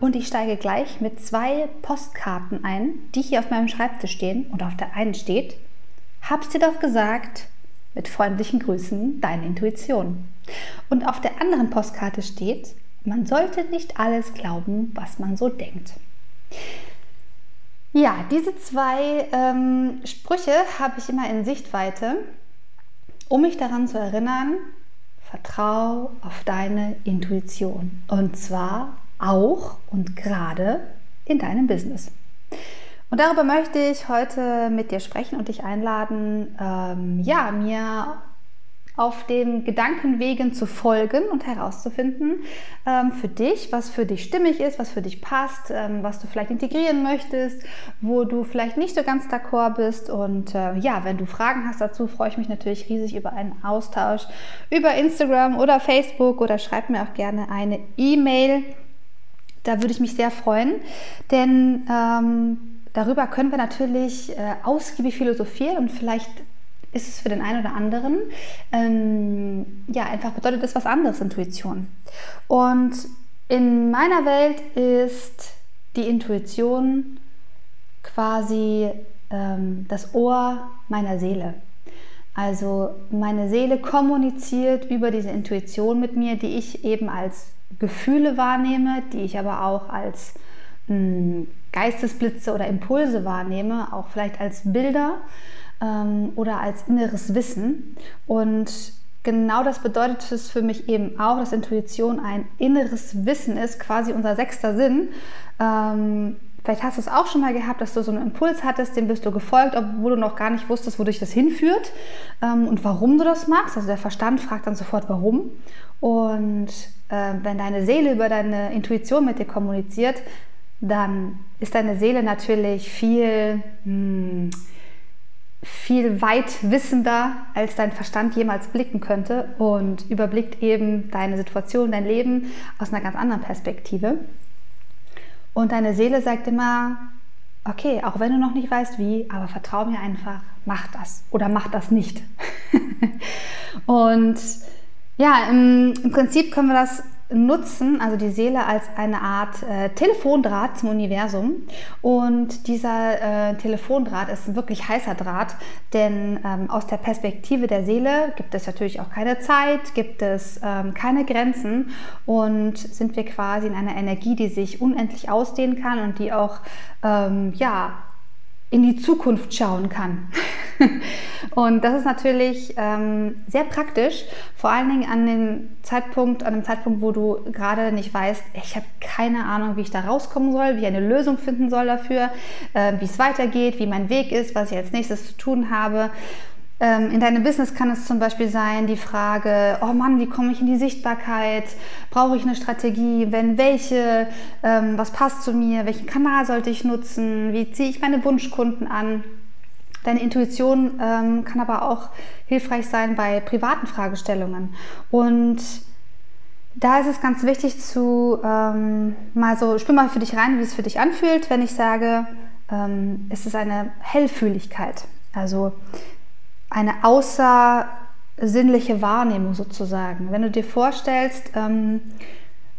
Und ich steige gleich mit zwei Postkarten ein, die hier auf meinem Schreibtisch stehen. Und auf der einen steht, hab's dir doch gesagt, mit freundlichen Grüßen, deine Intuition. Und auf der anderen Postkarte steht, man sollte nicht alles glauben, was man so denkt. Ja, diese zwei ähm, Sprüche habe ich immer in Sichtweite, um mich daran zu erinnern, vertrau auf deine Intuition. Und zwar auch und gerade in deinem Business. Und darüber möchte ich heute mit dir sprechen und dich einladen, ähm, ja, mir auf den Gedankenwegen zu folgen und herauszufinden ähm, für dich, was für dich stimmig ist, was für dich passt, ähm, was du vielleicht integrieren möchtest, wo du vielleicht nicht so ganz d'accord bist. Und äh, ja, wenn du Fragen hast dazu, freue ich mich natürlich riesig über einen Austausch über Instagram oder Facebook oder schreib mir auch gerne eine E-Mail da würde ich mich sehr freuen, denn ähm, darüber können wir natürlich äh, ausgiebig philosophieren und vielleicht ist es für den einen oder anderen, ähm, ja, einfach bedeutet es was anderes, Intuition. Und in meiner Welt ist die Intuition quasi ähm, das Ohr meiner Seele. Also meine Seele kommuniziert über diese Intuition mit mir, die ich eben als Gefühle wahrnehme, die ich aber auch als mh, hm, Geistesblitze oder Impulse wahrnehme, auch vielleicht als Bilder ähm, oder als inneres Wissen. Und genau das bedeutet es für mich eben auch, dass Intuition ein inneres Wissen ist, quasi unser sechster Sinn. Ähm, Vielleicht hast du es auch schon mal gehabt, dass du so einen Impuls hattest, dem bist du gefolgt, obwohl du noch gar nicht wusstest, wo dich das hinführt ähm, und warum du das machst. Also der Verstand fragt dann sofort, warum. Und äh, wenn deine Seele über deine Intuition mit dir kommuniziert, dann ist deine Seele natürlich viel, hm, viel weit wissender, als dein Verstand jemals blicken könnte und überblickt eben deine Situation, dein Leben aus einer ganz anderen Perspektive. Und deine Seele sagt immer, okay, auch wenn du noch nicht weißt wie, aber vertrau mir einfach, mach das oder mach das nicht. und ja, im, im Prinzip können wir das nutzen, also die Seele als eine Art äh, Telefondraht zum Universum. Und dieser äh, Telefondraht ist wirklich heißer Draht, denn ähm, aus der Perspektive der Seele gibt es natürlich auch keine Zeit, gibt es ähm, keine Grenzen und sind wir quasi in einer Energie, die sich unendlich ausdehnen kann und die auch ähm, ja, in die Zukunft schauen kann. und das ist natürlich ähm, sehr praktisch, vor allen Dingen an dem Zeitpunkt, an dem Zeitpunkt, wo du gerade nicht weißt, ich habe keine Ahnung, wie ich da rauskommen soll, wie ich eine Lösung finden soll dafür, äh, wie es weitergeht, wie mein Weg ist, was ich als nächstes zu tun habe. Ähm, in deinem Business kann es zum Beispiel sein, die Frage, oh Mann, wie komme ich in die Sichtbarkeit? Brauche ich eine Strategie? Wenn welche? Ähm, was passt zu mir? Welchen Kanal sollte ich nutzen? Wie ziehe ich meine Wunschkunden an? Deine Intuition ähm, kann aber auch hilfreich sein bei privaten Fragestellungen. Und da ist es ganz wichtig zu mal so, spür mal für dich rein, wie es für dich anfühlt, wenn ich sage, es ist eine Hellfühligkeit. Also eine außersinnliche Wahrnehmung sozusagen. Wenn du dir vorstellst, ähm,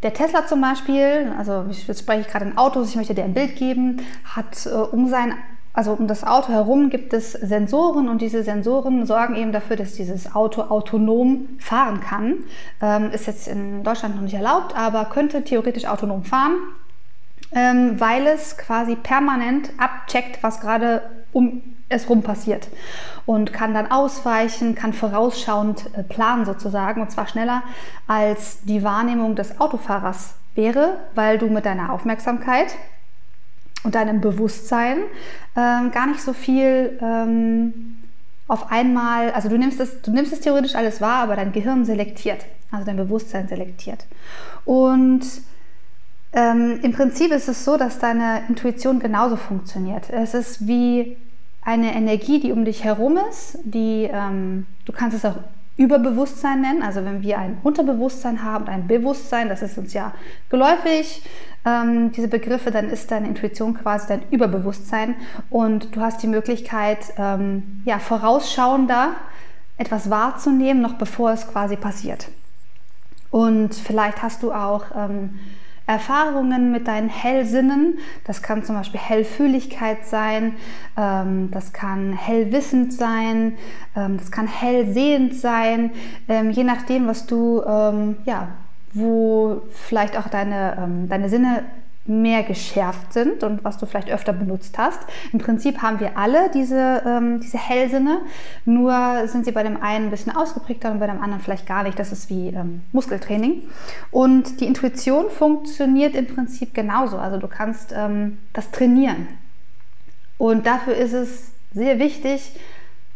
der Tesla zum Beispiel, also jetzt spreche ich gerade in Autos, ich möchte dir ein Bild geben, hat äh, um sein also um das Auto herum gibt es Sensoren und diese Sensoren sorgen eben dafür, dass dieses Auto autonom fahren kann. Ähm, ist jetzt in Deutschland noch nicht erlaubt, aber könnte theoretisch autonom fahren, ähm, weil es quasi permanent abcheckt, was gerade um es rum passiert und kann dann ausweichen, kann vorausschauend äh, planen sozusagen und zwar schneller als die Wahrnehmung des Autofahrers wäre, weil du mit deiner Aufmerksamkeit und deinem Bewusstsein ähm, gar nicht so viel ähm, auf einmal, also du nimmst, es, du nimmst es theoretisch alles wahr, aber dein Gehirn selektiert, also dein Bewusstsein selektiert. Und Ähm, Im Prinzip ist es so, dass deine Intuition genauso funktioniert. Es ist wie eine Energie, die um dich herum ist, die ähm, du kannst es auch Überbewusstsein nennen. Also wenn wir ein Unterbewusstsein haben und ein Bewusstsein, das ist uns ja geläufig, ähm, diese Begriffe, dann ist deine Intuition quasi dein Überbewusstsein und du hast die Möglichkeit, ähm, ja, vorausschauender etwas wahrzunehmen, noch bevor es quasi passiert. Und vielleicht hast du auch ähm, Erfahrungen mit deinen Hellsinnen. Das kann zum Beispiel Hellfühligkeit sein, ähm, das kann hellwissend sein, ähm, das kann hellsehend sein, ähm, je nachdem, was du, ja, wo vielleicht auch deine, deine Sinne mehr geschärft sind und was du vielleicht öfter benutzt hast. Im Prinzip haben wir alle diese, ähm, diese Hellsinne, nur sind sie bei dem einen ein bisschen ausgeprägter und bei dem anderen vielleicht gar nicht. Das ist wie ähm, Muskeltraining. Und die Intuition funktioniert im Prinzip genauso. Also du kannst ähm, das trainieren. Und dafür ist es sehr wichtig,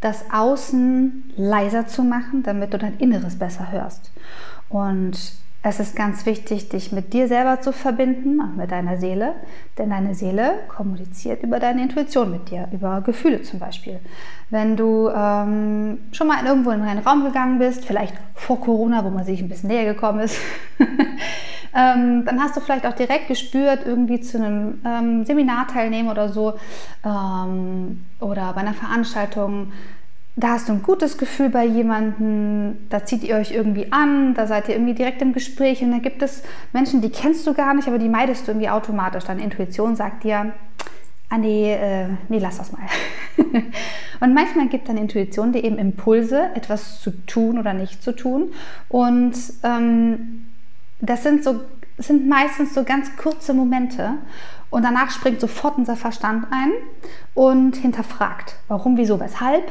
das Außen leiser zu machen, damit du dein Inneres besser hörst. Und es ist ganz wichtig, dich mit dir selber zu verbinden und mit deiner Seele, denn deine Seele kommuniziert über deine Intuition mit dir, über Gefühle zum Beispiel. Wenn du ähm, schon mal irgendwo in einen Raum gegangen bist, vielleicht vor Corona, wo man sich ein bisschen näher gekommen ist, ähm, dann hast du vielleicht auch direkt gespürt, irgendwie zu einem ähm, Seminar teilnehmen oder so ähm, oder bei einer Veranstaltung da hast du ein gutes Gefühl bei jemandem, da zieht ihr euch irgendwie an, da seid ihr irgendwie direkt im Gespräch und da gibt es Menschen, die kennst du gar nicht, aber die meidest du irgendwie automatisch. Deine Intuition sagt dir, ah nee, äh, nee, lass das mal. und manchmal gibt deine Intuition dir eben Impulse, etwas zu tun oder nicht zu tun. Und ähm, das sind so sind meistens so ganz kurze Momente und danach springt sofort unser Verstand ein und hinterfragt, warum, wieso, weshalb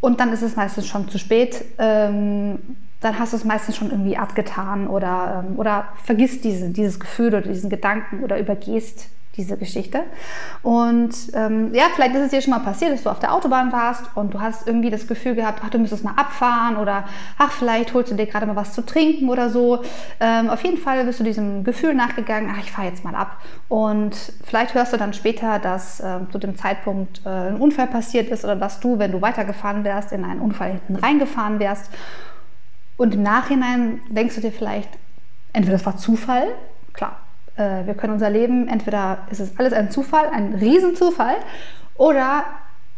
und dann ist es meistens schon zu spät. Ähm, dann hast du es meistens schon irgendwie abgetan oder, ähm, oder vergisst diese, dieses Gefühl oder diesen Gedanken oder übergehst diese Geschichte. Und ähm, ja, vielleicht ist es dir schon mal passiert, dass du auf der Autobahn warst und du hast irgendwie das Gefühl gehabt, ach, du müsstest mal abfahren oder ach, vielleicht holst du dir gerade mal was zu trinken oder so. Ähm, auf jeden Fall bist du diesem Gefühl nachgegangen, ach, ich fahre jetzt mal ab. Und vielleicht hörst du dann später, dass äh, zu dem Zeitpunkt äh, ein Unfall passiert ist oder dass du, wenn du weitergefahren wärst, in einen Unfall hinten reingefahren wärst. Und im Nachhinein denkst du dir vielleicht, entweder das war Zufall, klar, äh, wir können unser Leben, entweder ist es alles ein Zufall, ein Riesenzufall, oder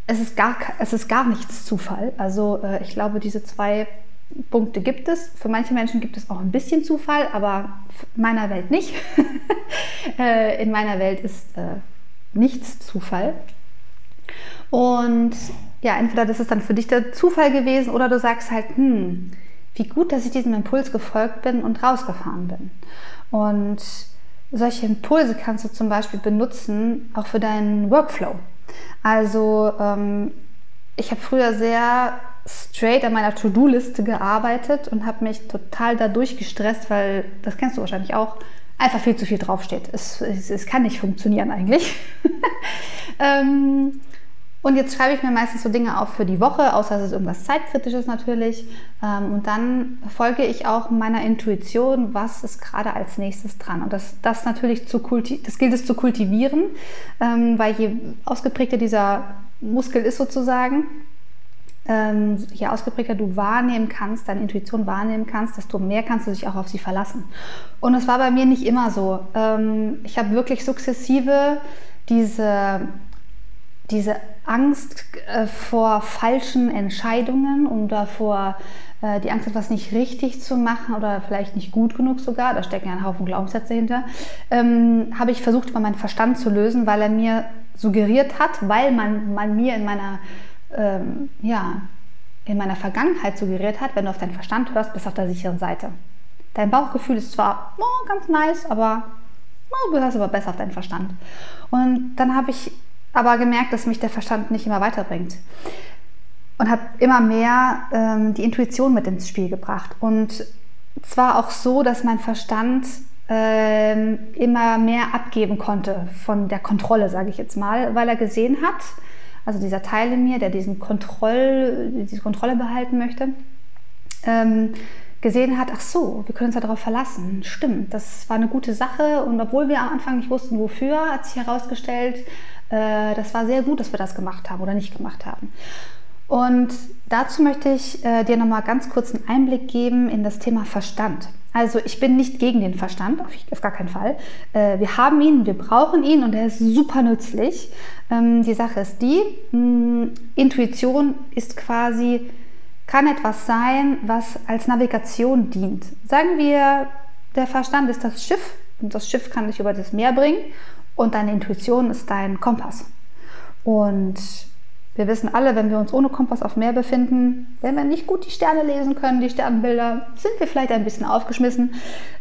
es ist gar, es ist gar nichts Zufall. Also äh, ich glaube, diese zwei Punkte gibt es. Für manche Menschen gibt es auch ein bisschen Zufall, aber in meiner Welt nicht. Äh, in meiner Welt ist äh, nichts Zufall. Und ja, entweder das ist dann für dich der Zufall gewesen oder du sagst halt, hm, wie gut, dass ich diesem Impuls gefolgt bin und rausgefahren bin. Und solche Impulse kannst du zum Beispiel benutzen, auch für deinen Workflow. Also ähm, ich habe früher sehr straight an meiner To-Do-Liste gearbeitet und habe mich total dadurch gestresst, weil, das kennst du wahrscheinlich auch, einfach viel zu viel draufsteht. Es, es, es kann nicht funktionieren eigentlich. ähm, und jetzt schreibe ich mir meistens so Dinge auf für die Woche, außer es ist irgendwas Zeitkritisches natürlich. Ähm, und dann folge ich auch meiner Intuition, was ist gerade als nächstes dran. Und das, das natürlich zu das gilt es zu kultivieren, ähm, weil je ausgeprägter dieser Muskel ist sozusagen, ähm, je ausgeprägter du wahrnehmen kannst, deine Intuition wahrnehmen kannst, desto mehr kannst du dich auch auf sie verlassen. Und es war bei mir nicht immer so. Ich habe wirklich sukzessive diese diese Angst äh, vor falschen Entscheidungen und davor, äh, die Angst, etwas nicht richtig zu machen oder vielleicht nicht gut genug sogar, da stecken ja ein Haufen Glaubenssätze hinter, ähm, habe ich versucht, über meinen Verstand zu lösen, weil er mir suggeriert hat, weil man, man mir in meiner, ähm, ja, in meiner Vergangenheit suggeriert hat, wenn du auf deinen Verstand hörst, bist du auf der sicheren Seite. Dein Bauchgefühl ist zwar oh, ganz nice, aber oh, du hörst aber besser auf deinen Verstand. Und dann habe ich aber gemerkt, dass mich der Verstand nicht immer weiterbringt. Und habe immer mehr ähm, die Intuition mit ins Spiel gebracht. Und zwar auch so, dass mein Verstand ähm, immer mehr abgeben konnte von der Kontrolle, sage ich jetzt mal, weil er gesehen hat, also dieser Teil in mir, der diesen Kontroll, diese Kontrolle behalten möchte, ähm, gesehen hat, ach so, wir können uns ja darauf verlassen. Stimmt, das war eine gute Sache und obwohl wir am Anfang nicht wussten, wofür, hat sich herausgestellt, äh, das war sehr gut, dass wir das gemacht haben oder nicht gemacht haben. Und dazu möchte ich äh, dir nochmal ganz kurz einen Einblick geben in das Thema Verstand. Also ich bin nicht gegen den Verstand, auf, auf gar keinen Fall. Äh, wir haben ihn, wir brauchen ihn und er ist super nützlich. Ähm, die Sache ist die, mh, Intuition ist quasi, kann etwas sein, was als Navigation dient. Sagen wir, der Verstand ist das Schiff und das Schiff kann dich über das Meer bringen und deine Intuition ist dein Kompass. Und wir wissen alle, wenn wir uns ohne Kompass auf Meer befinden, wenn wir nicht gut die Sterne lesen können, die Sternbilder, sind wir vielleicht ein bisschen aufgeschmissen.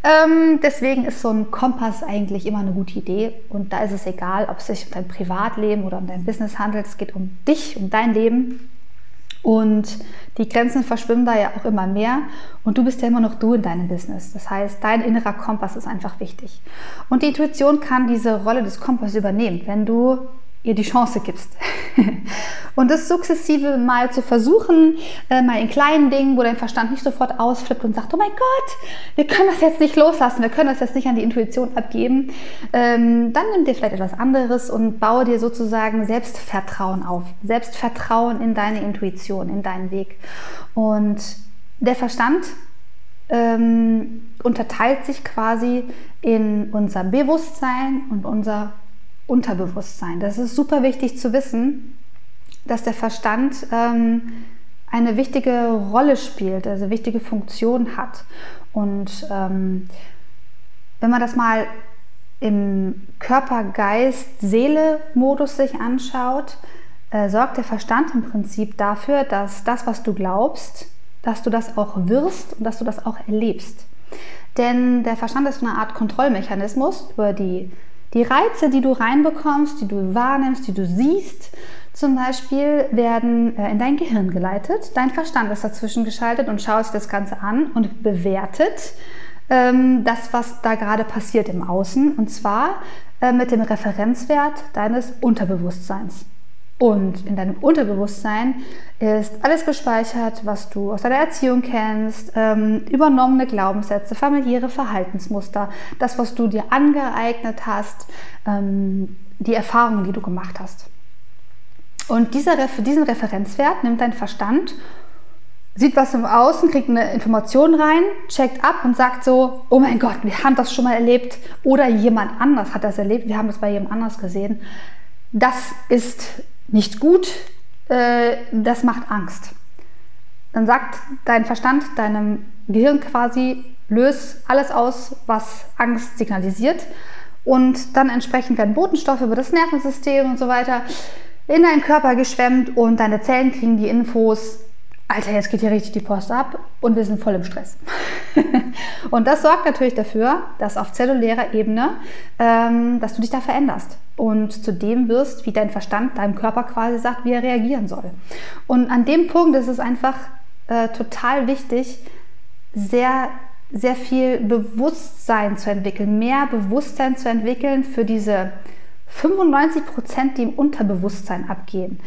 Ähm, deswegen ist so ein Kompass eigentlich immer eine gute Idee. Und da ist es egal, ob es sich um dein Privatleben oder um dein Business handelt. Es geht um dich, um dein Leben. Und die Grenzen verschwimmen da ja auch immer mehr. Und du bist ja immer noch du in deinem Business. Das heißt, dein innerer Kompass ist einfach wichtig. Und die Intuition kann diese Rolle des Kompasses übernehmen, wenn du ihr die Chance gibst. und das sukzessive mal zu versuchen, äh, mal in kleinen Dingen, wo dein Verstand nicht sofort ausflippt und sagt, oh mein Gott, wir können das jetzt nicht loslassen, wir können das jetzt nicht an die Intuition abgeben, ähm, dann nimm dir vielleicht etwas anderes und baue dir sozusagen Selbstvertrauen auf. Selbstvertrauen in deine Intuition, in deinen Weg. Und der Verstand ähm, unterteilt sich quasi in unser Bewusstsein und unser Unterbewusstsein. Das ist super wichtig zu wissen, dass der Verstand ähm, eine wichtige Rolle spielt, also wichtige Funktion hat. Und ähm, wenn man das mal im Körper, Geist, Seele-Modus sich anschaut, äh, sorgt der Verstand im Prinzip dafür, dass das, was du glaubst, dass du das auch wirst und dass du das auch erlebst. Denn der Verstand ist eine Art Kontrollmechanismus über die die Reize, die du reinbekommst, die du wahrnimmst, die du siehst, zum Beispiel, werden äh, in dein Gehirn geleitet. Dein Verstand ist dazwischen geschaltet und schaut sich das Ganze an und bewertet ähm, das, was da gerade passiert im Außen. Und zwar äh, mit dem Referenzwert deines Unterbewusstseins. Und in deinem Unterbewusstsein ist alles gespeichert, was du aus deiner Erziehung kennst, ähm, übernommene Glaubenssätze, familiäre Verhaltensmuster, das, was du dir angeeignet hast, ähm, die Erfahrungen, die du gemacht hast. Und dieser, diesen Referenzwert nimmt dein Verstand, sieht was im Außen, kriegt eine Information rein, checkt ab und sagt so, oh mein Gott, wir haben das schon mal erlebt oder jemand anders hat das erlebt, wir haben es bei jemand anders gesehen. Das ist nicht gut, äh, das macht Angst. Dann sagt dein Verstand deinem Gehirn quasi, löse alles aus, was Angst signalisiert. Und dann entsprechend werden Botenstoffe über das Nervensystem und so weiter in deinen Körper geschwemmt und deine Zellen kriegen die Infos, Alter, jetzt geht hier richtig die Post ab und wir sind voll im Stress. und das sorgt natürlich dafür, dass auf zellulärer Ebene, ähm, dass du dich da veränderst und zu dem wirst, wie dein Verstand deinem Körper quasi sagt, wie er reagieren soll. Und an dem Punkt ist es einfach äh, total wichtig, sehr sehr viel Bewusstsein zu entwickeln, mehr Bewusstsein zu entwickeln für diese 95 Prozent, die im Unterbewusstsein abgehen.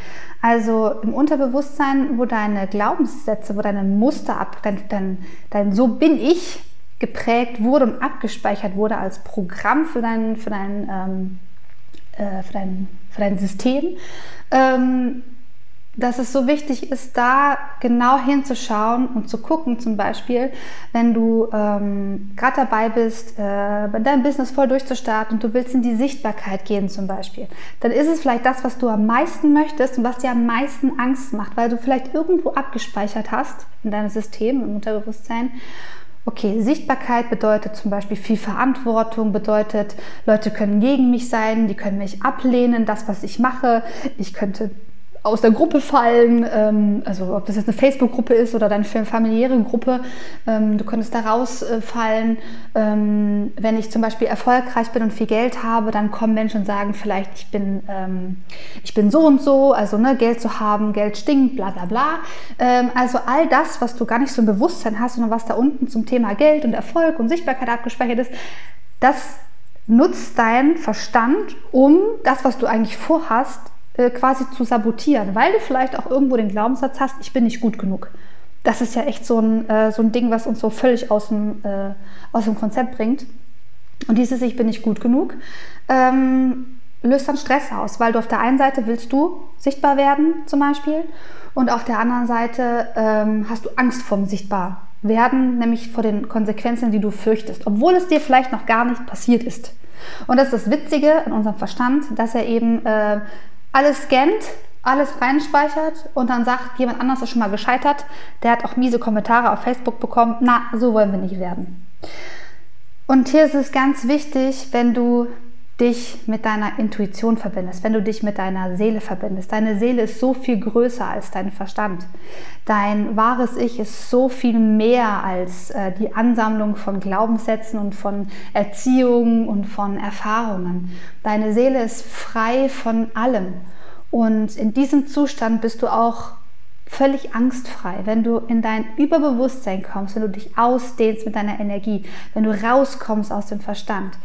Also im Unterbewusstsein, wo deine Glaubenssätze, wo deine Muster ab, dein, dein, dein So bin ich geprägt wurde und abgespeichert wurde als Programm für dein, für dein, ähm, äh, für dein, für dein System. Ähm, dass es so wichtig ist, da genau hinzuschauen und zu gucken, zum Beispiel, wenn du ähm, gerade dabei bist, äh, dein Business voll durchzustarten und du willst in die Sichtbarkeit gehen zum Beispiel, dann ist es vielleicht das, was du am meisten möchtest und was dir am meisten Angst macht, weil du vielleicht irgendwo abgespeichert hast in deinem System, im Unterbewusstsein. Okay, Sichtbarkeit bedeutet zum Beispiel viel Verantwortung, bedeutet, Leute können gegen mich sein, die können mich ablehnen, das, was ich mache. Ich könnte aus der Gruppe fallen, ähm, also ob das jetzt eine Facebook-Gruppe ist oder deine familiäre Gruppe, ähm, du könntest da rausfallen. Ähm, wenn ich zum Beispiel erfolgreich bin und viel Geld habe, dann kommen Menschen und sagen vielleicht, ich bin, ähm, ich bin so und so, also ne, Geld zu haben, Geld stinkt, bla bla bla. Ähm, also all das, was du gar nicht so im Bewusstsein hast, sondern was da unten zum Thema Geld und Erfolg und Sichtbarkeit abgespeichert ist, das nutzt dein Verstand, um das, was du eigentlich vorhast, äh, quasi zu sabotieren, weil du vielleicht auch irgendwo den Glaubenssatz hast, ich bin nicht gut genug. das ist ja echt so ein, äh, so ein Ding, was uns so völlig aus dem, äh, aus dem Konzept bringt. Und dieses Ich bin nicht gut genug ähm, löst dann Stress aus, weil du auf der einen Seite willst du sichtbar werden zum Beispiel und auf der anderen Seite ähm, hast du Angst vorm Sichtbarwerden, nämlich vor den Konsequenzen, die du fürchtest, obwohl es dir vielleicht noch gar nicht passiert ist. Und das ist das Witzige in unserem Verstand, dass er eben äh, alles scannt, alles reinspeichert und dann sagt, jemand anders ist schon mal gescheitert, der hat auch miese Kommentare auf Facebook bekommen, na, so wollen wir nicht werden. Und hier ist es ganz wichtig, wenn du dich mit deiner Intuition verbindest, wenn du dich mit deiner Seele verbindest. Deine Seele ist so viel größer als dein Verstand. Dein wahres Ich ist so viel mehr als äh, die Ansammlung von Glaubenssätzen und von Erziehungen und von Erfahrungen. Deine Seele ist frei von allem. Und in diesem Zustand bist du auch völlig angstfrei, wenn du in dein Überbewusstsein kommst, wenn du dich ausdehnst mit deiner Energie, wenn du rauskommst aus dem Verstand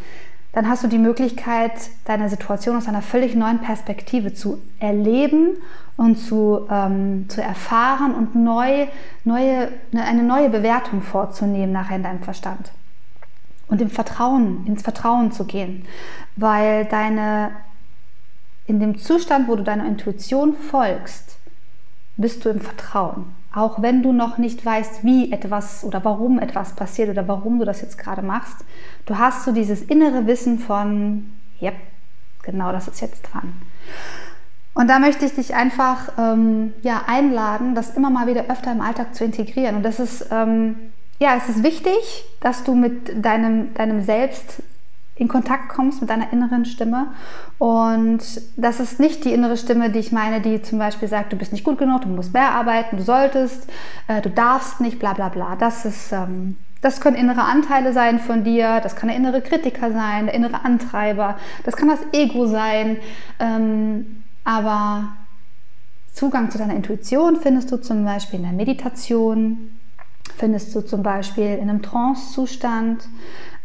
dann hast du die Möglichkeit, deine Situation aus einer völlig neuen Perspektive zu erleben und zu, ähm, zu erfahren und neu, neue, ne, eine neue Bewertung vorzunehmen nachher in deinem Verstand. Und im Vertrauen, ins Vertrauen zu gehen, weil deine, in dem Zustand, wo du deiner Intuition folgst, bist du im Vertrauen. Auch wenn du noch nicht weißt, wie etwas oder warum etwas passiert oder warum du das jetzt gerade machst, du hast so dieses innere Wissen von, ja, genau das ist jetzt dran. Und da möchte ich dich einfach ähm, ja, einladen, das immer mal wieder öfter im Alltag zu integrieren. Und das ist, ähm, ja, es ist wichtig, dass du mit deinem, deinem Selbst in Kontakt kommst mit deiner inneren Stimme. Und das ist nicht die innere Stimme, die ich meine, die zum Beispiel sagt, du bist nicht gut genug, du musst mehr arbeiten, du solltest, äh, du darfst nicht, bla bla bla. Das ist, ähm, das können innere Anteile sein von dir, das kann der innere Kritiker sein, der innere Antreiber, das kann das Ego sein. Ähm, aber Zugang zu deiner Intuition findest du zum Beispiel in der Meditation, findest du zum Beispiel in einem Trance-Zustand,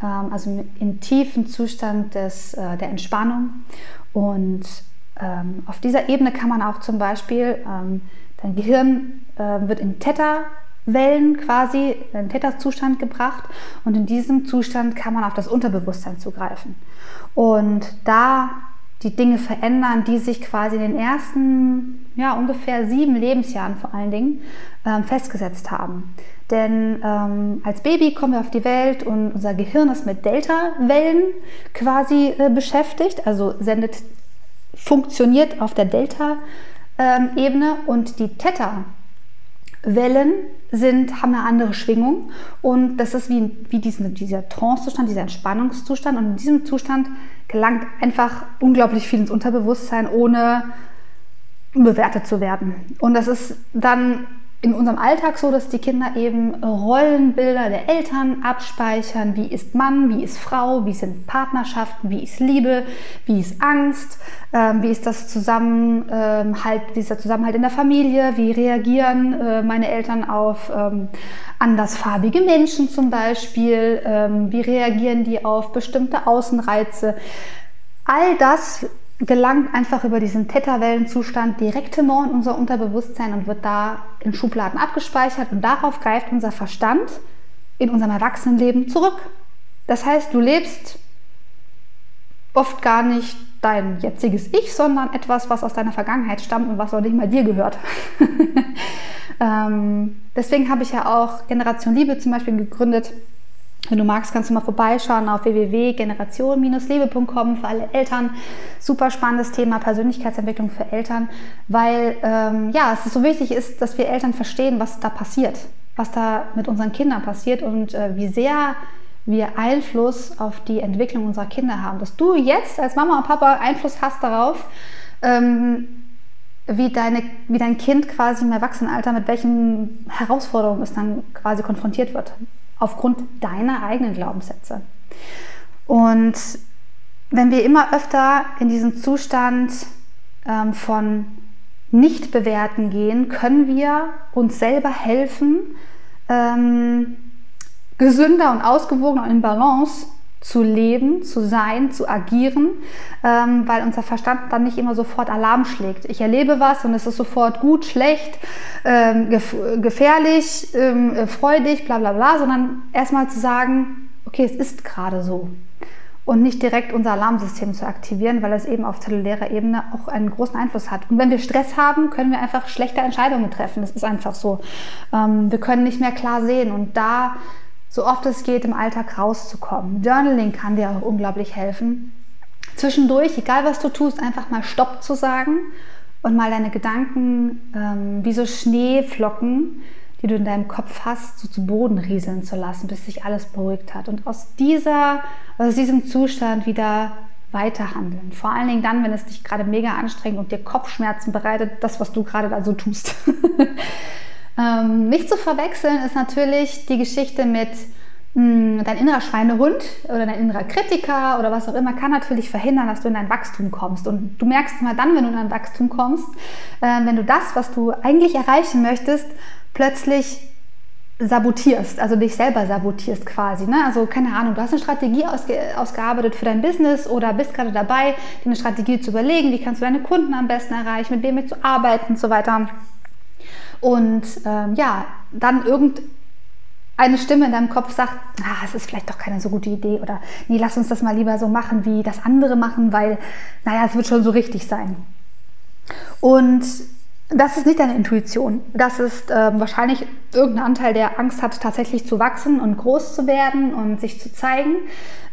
also im tiefen Zustand des, äh, der Entspannung. Und ähm, auf dieser Ebene kann man auch zum Beispiel, ähm, dein Gehirn äh, wird in Theta-Wellen quasi, in Theta-Zustand gebracht und in diesem Zustand kann man auf das Unterbewusstsein zugreifen. Und da die Dinge verändern, die sich quasi in den ersten, ja, ungefähr sieben Lebensjahren vor allen Dingen ähm, festgesetzt haben. Denn ähm, als Baby kommen wir auf die Welt und unser Gehirn ist mit Delta-Wellen quasi äh, beschäftigt, also sendet, funktioniert auf der Delta-Ebene und die Theta-Wellen sind, haben eine andere Schwingung und das ist wie, wie diesen, dieser Trance-Zustand, dieser Entspannungszustand und in diesem Zustand gelangt einfach unglaublich viel ins Unterbewusstsein, ohne bewertet zu werden. Und das ist dann in unserem Alltag so, dass die Kinder eben Rollenbilder der Eltern abspeichern. Wie ist Mann, wie ist Frau, wie sind Partnerschaften, wie ist Liebe, wie ist Angst, ähm, wie ist das Zusammenhalt, wie ist der Zusammenhalt in der Familie, wie reagieren äh, meine Eltern auf ähm, andersfarbige Menschen zum Beispiel, ähm, wie reagieren die auf bestimmte Außenreize. All das gelangt einfach über diesen Theta-Wellenzustand direkt in unser Unterbewusstsein und wird da in Schubladen abgespeichert und darauf greift unser Verstand in unserem Erwachsenenleben zurück. Das heißt, du lebst oft gar nicht dein jetziges Ich, sondern etwas, was aus deiner Vergangenheit stammt und was auch nicht mal dir gehört. ähm, deswegen habe ich ja auch Generation Liebe zum Beispiel gegründet, wenn du magst, kannst du mal vorbeischauen auf www.generation-liebe.com für alle Eltern. Super spannendes Thema Persönlichkeitsentwicklung für Eltern, weil ähm, ja, es so wichtig ist, dass wir Eltern verstehen, was da passiert, was da mit unseren Kindern passiert und äh, wie sehr wir Einfluss auf die Entwicklung unserer Kinder haben. Dass du jetzt als Mama und Papa Einfluss hast darauf, ähm, wie, deine, wie dein Kind quasi im Erwachsenenalter mit welchen Herausforderungen es dann quasi konfrontiert wird aufgrund deiner eigenen Glaubenssätze. Und wenn wir immer öfter in diesen Zustand ähm, von Nicht-Bewerten gehen, können wir uns selber helfen, ähm, gesünder und ausgewogener in Balance zu leben, zu sein, zu agieren, ähm, weil unser Verstand dann nicht immer sofort Alarm schlägt. Ich erlebe was und es ist sofort gut, schlecht, ähm, gef gefährlich, ähm, äh, freudig, bla bla bla, sondern erstmal zu sagen, okay, es ist gerade so. Und nicht direkt unser Alarmsystem zu aktivieren, weil es eben auf zellulärer Ebene auch einen großen Einfluss hat. Und wenn wir Stress haben, können wir einfach schlechte Entscheidungen treffen. Das ist einfach so. Ähm, wir können nicht mehr klar sehen. Und da so oft es geht, im Alltag rauszukommen. Journaling kann dir auch unglaublich helfen. Zwischendurch, egal was du tust, einfach mal Stopp zu sagen und mal deine Gedanken ähm, wie so Schneeflocken, die du in deinem Kopf hast, so zu Boden rieseln zu lassen, bis sich alles beruhigt hat. Und aus, dieser, aus diesem Zustand wieder weiterhandeln. Vor allen Dingen dann, wenn es dich gerade mega anstrengt und dir Kopfschmerzen bereitet, das, was du gerade da so tust. Ähm, nicht zu verwechseln ist natürlich die Geschichte mit mh, hm, dein innerer Schweinehund oder dein innerer Kritiker oder was auch immer kann natürlich verhindern, dass du in dein Wachstum kommst. Und du merkst immer dann, wenn du in dein Wachstum kommst, äh, wenn du das, was du eigentlich erreichen möchtest, plötzlich sabotierst, also dich selber sabotierst quasi. Ne? Also keine Ahnung, du hast eine Strategie ausge ausgearbeitet für dein Business oder bist gerade dabei, dir eine Strategie zu überlegen, wie kannst du deine Kunden am besten erreichen, mit wem mit zu arbeiten und so weiter. Und ähm, ja, dann irgendeine Stimme in deinem Kopf sagt, ah, es ist vielleicht doch keine so gute Idee oder nee, lass uns das mal lieber so machen, wie das andere machen, weil, naja, es wird schon so richtig sein. Und das ist nicht deine Intuition. Das ist ähm, wahrscheinlich irgendein Anteil, der Angst hat, tatsächlich zu wachsen und groß zu werden und sich zu zeigen.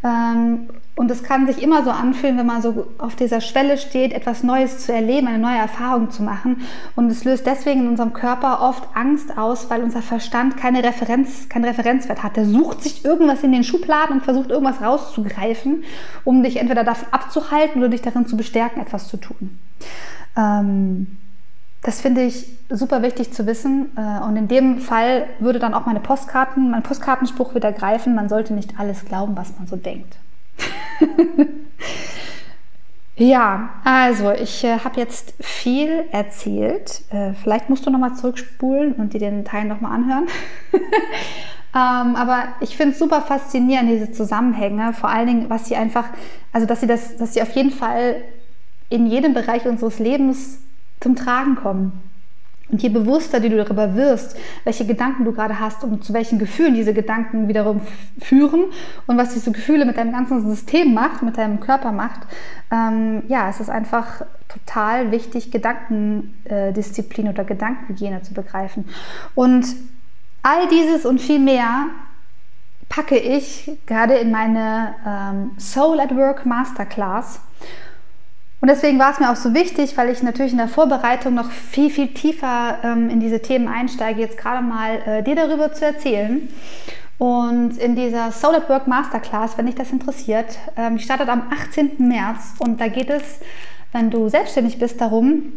Ähm, und es kann sich immer so anfühlen, wenn man so auf dieser Schwelle steht, etwas Neues zu erleben, eine neue Erfahrung zu machen. Und es löst deswegen in unserem Körper oft Angst aus, weil unser Verstand keine Referenz, keinen Referenzwert hat. Der sucht sich irgendwas in den Schubladen und versucht irgendwas rauszugreifen, um dich entweder davon abzuhalten oder dich darin zu bestärken, etwas zu tun. Ähm, das finde ich super wichtig zu wissen. Äh, und in dem Fall würde dann auch meine Postkarten, mein Postkartenspruch wieder greifen. Man sollte nicht alles glauben, was man so denkt. ja, also ich äh, habe jetzt viel erzählt. Äh, vielleicht musst du nochmal zurückspulen und dir den Teil nochmal anhören. ähm, aber ich finde es super faszinierend, diese Zusammenhänge. Vor allen Dingen, was sie einfach, also dass sie das, dass sie auf jeden Fall in jedem Bereich unseres Lebens zum Tragen kommen. Und je bewusster du darüber wirst, welche Gedanken du gerade hast und zu welchen Gefühlen diese Gedanken wiederum führen und was diese Gefühle mit deinem ganzen System macht, mit deinem Körper macht, ähm, ja, es ist einfach total wichtig, Gedankendisziplin oder Gedankenhygiene zu begreifen. Und all dieses und viel mehr packe ich gerade in meine ähm, Soul at Work Masterclass. Und deswegen war es mir auch so wichtig, weil ich natürlich in der Vorbereitung noch viel, viel tiefer ähm, in diese Themen einsteige, jetzt gerade mal äh, dir darüber zu erzählen. Und in dieser Soul at Work Masterclass, wenn dich das interessiert, ähm, startet am 18. März und da geht es, wenn du selbstständig bist, darum,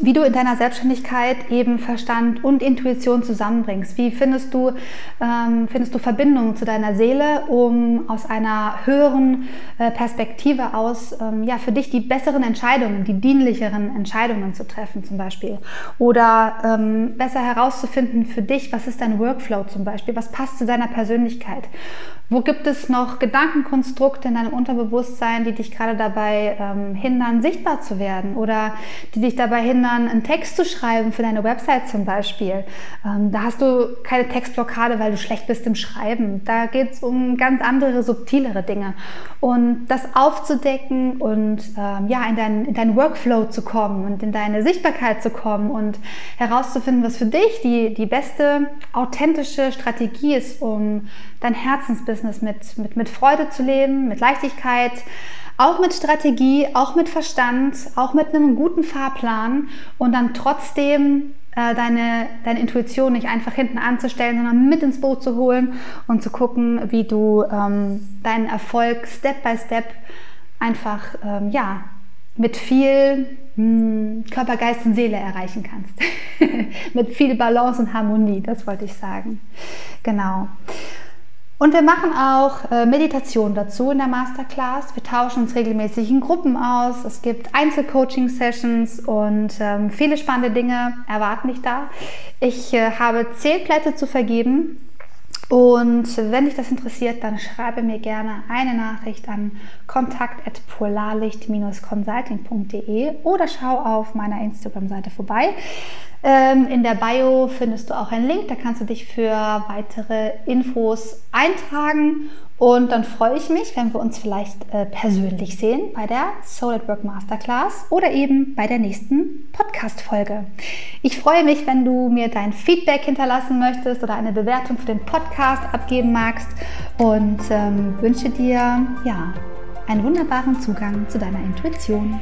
wie du in deiner Selbstständigkeit eben Verstand und Intuition zusammenbringst. Wie findest du, ähm, findest du Verbindungen zu deiner Seele, um aus einer höheren äh, Perspektive aus ähm, ja, für dich die besseren Entscheidungen, die dienlicheren Entscheidungen zu treffen zum Beispiel. Oder ähm, besser herauszufinden für dich, was ist dein Workflow zum Beispiel, was passt zu deiner Persönlichkeit. Wo gibt es noch Gedankenkonstrukte in deinem Unterbewusstsein, die dich gerade dabei ähm, hindern, sichtbar zu werden oder die dich dabei hindern, einen Text zu schreiben für deine Website zum Beispiel? Ähm, da hast du keine Textblockade, weil du schlecht bist im Schreiben. Da geht es um ganz andere, subtilere Dinge. Und das aufzudecken und ähm, ja, in, dein, in deinen Workflow zu kommen und in deine Sichtbarkeit zu kommen und herauszufinden, was für dich die, die beste, authentische Strategie ist, um dein Herzensbusiness mit, mit, mit Freude zu leben, mit Leichtigkeit, auch mit Strategie, auch mit Verstand, auch mit einem guten Fahrplan und dann trotzdem äh, deine, deine Intuition nicht einfach hinten anzustellen, sondern mit ins Boot zu holen und zu gucken, wie du ähm, deinen Erfolg Step by Step einfach ähm, ja, mit viel mh, hm, Körper, Geist und Seele erreichen kannst. mit viel Balance und Harmonie, das wollte ich sagen. Genau. Und wir machen auch äh, Meditation dazu in der Masterclass. Wir tauschen uns regelmäßig in Gruppen aus. Es gibt Einzelcoaching-Sessions und ähm, viele spannende Dinge erwarten dich da. Ich äh, habe zehn Plätze zu vergeben. Und wenn dich das interessiert, dann schreibe mir gerne eine Nachricht an kontakt.polarlicht-consulting.de oder schau auf meiner Instagram-Seite vorbei. Ähm, in der Bio findest du auch einen Link, da kannst du dich für weitere Infos eintragen und dann freue ich mich, wenn wir uns vielleicht äh, persönlich sehen bei der Soul at Work Masterclass oder eben bei der nächsten Podcast-Folge. Ich freue mich, wenn du mir dein Feedback hinterlassen möchtest oder eine Bewertung für den Podcast abgeben magst und ähm, wünsche dir ja einen wunderbaren Zugang zu deiner Intuition.